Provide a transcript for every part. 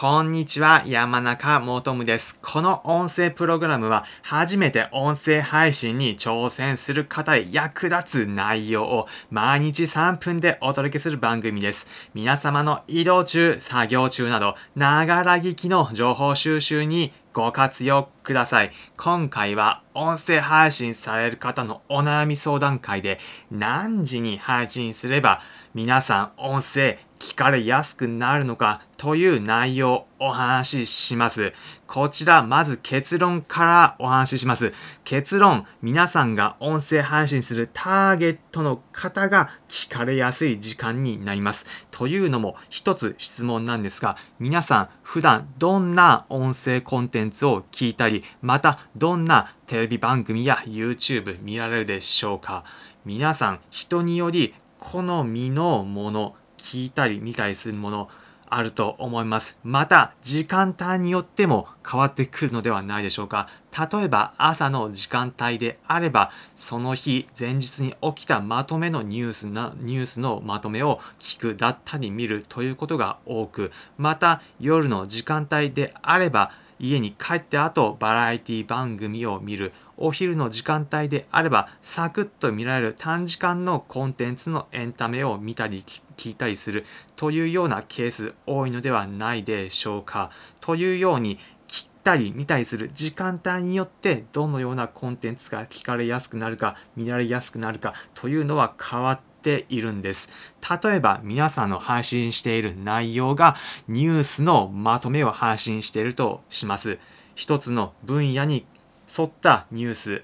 こんにちは、山中もとむです。この音声プログラムは、初めて音声配信に挑戦する方へ役立つ内容を毎日3分でお届けする番組です。皆様の移動中、作業中など、ながら聞きの情報収集にご活用ください。今回は音声配信される方のお悩み相談会で何時に配信すれば皆さん音声聞かれやすくなるのかという内容をお話しします。こちら、まず結論からお話しします。結論、皆さんが音声配信するターゲットの方が聞かれやすい時間になります。というのも、一つ質問なんですが、皆さん、普段どんな音声コンテンツを聞いたり、またどんなテレビ番組や YouTube 見られるでしょうか皆さん、人により好みのもの、聞いたり見たりするものあると思います。また、時間帯によっても変わってくるのではないでしょうか。例えば、朝の時間帯であれば、その日、前日に起きたまとめのニュースな、ニュースのまとめを聞くだったり見るということが多く、また、夜の時間帯であれば、家に帰って後バラエティ番組を見る。お昼の時間帯であればサクッと見られる短時間のコンテンツのエンタメを見たり聞いたりする。というようなケース多いのではないでしょうか。というように聞いたり見たりする。時間帯によってどのようなコンテンツが聞かれやすくなるか見られやすくなるかというのは変わってているんです。例えば皆さんの配信している内容がニュースのまとめを配信しているとします。一つの分野に沿ったニュース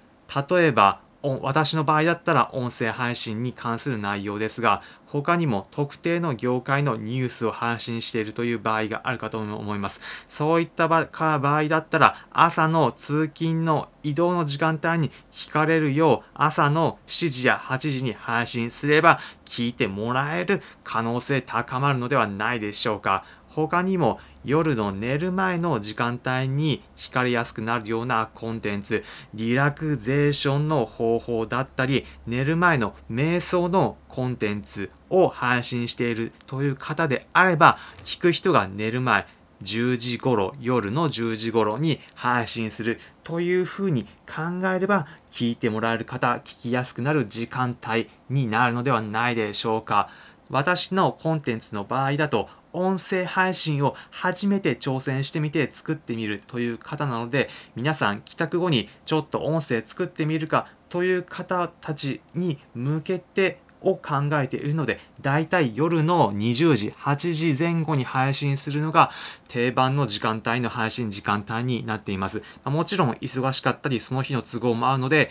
例えば私の場合だったら音声配信に関する内容ですが他にも特定の業界のニュースを配信しているという場合があるかと思います。そういった場合だったら朝の通勤の移動の時間帯に聞かれるよう朝の7時や8時に配信すれば聞いてもらえる可能性高まるのではないでしょうか。他にも夜の寝る前の時間帯に聞かれやすくなるようなコンテンツ、リラクゼーションの方法だったり、寝る前の瞑想のコンテンツを配信しているという方であれば、聞く人が寝る前、10時頃、夜の10時頃に配信するというふうに考えれば、聞いてもらえる方、聞きやすくなる時間帯になるのではないでしょうか。私のコンテンツの場合だと音声配信を初めて挑戦してみて作ってみるという方なので皆さん帰宅後にちょっと音声作ってみるかという方たちに向けてを考えているので、だいたい夜の20時、8時前後に配信するのが定番の時間帯の配信時間帯になっています。もちろん忙しかったり、その日の都合もあるので、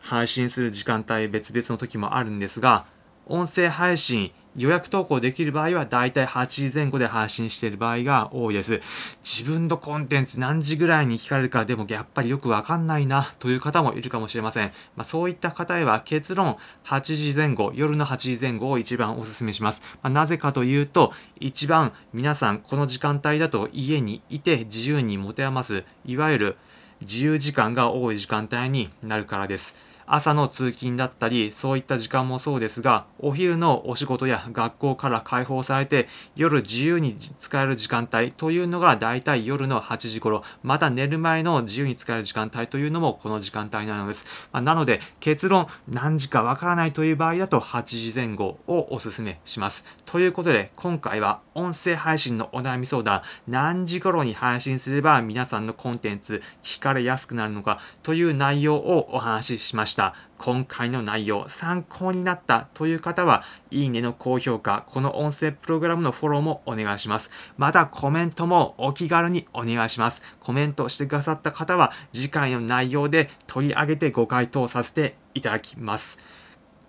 配信する時間帯別々の時もあるんですが、音声配信、予約投稿できる場合はだいたい8時前後で配信している場合が多いです。自分のコンテンツ何時ぐらいに聞かれるかでもやっぱりよくわかんないなという方もいるかもしれません。まあ、そういった方へは結論8時前後、夜の8時前後を一番お勧めします。まあ、なぜかというと、一番皆さんこの時間帯だと家にいて自由に持て余す、いわゆる自由時間が多い時間帯になるからです。朝の通勤だったり、そういった時間もそうですが、お昼のお仕事や学校から解放されて、夜自由に使える時間帯というのが大体夜の8時頃、また寝る前の自由に使える時間帯というのもこの時間帯なのです。まあ、なので、結論、何時かわからないという場合だと8時前後をお勧めします。ということで、今回は音声配信のお悩み相談、何時頃に配信すれば皆さんのコンテンツ聞かれやすくなるのかという内容をお話ししま。した今回の内容参考になったという方はいいねの高評価この音声プログラムのフォローもお願いします。またコメントもお気軽にお願いします。コメントしてくださった方は次回の内容で取り上げてご回答させていただきます。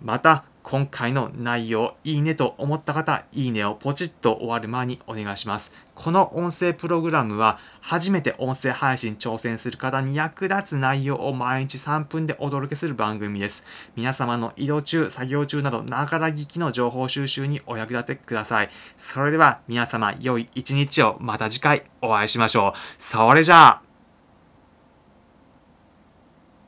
また今回の内容、いいねと思った方、いいねをポチッと終わる前にお願いします。この音声プログラムは、初めて音声配信挑戦する方に役立つ内容を毎日3分でお届けする番組です。皆様の移動中、作業中など、ながら聞きの情報収集にお役立てください。それでは皆様、良い一日をまた次回お会いしましょう。それじゃあ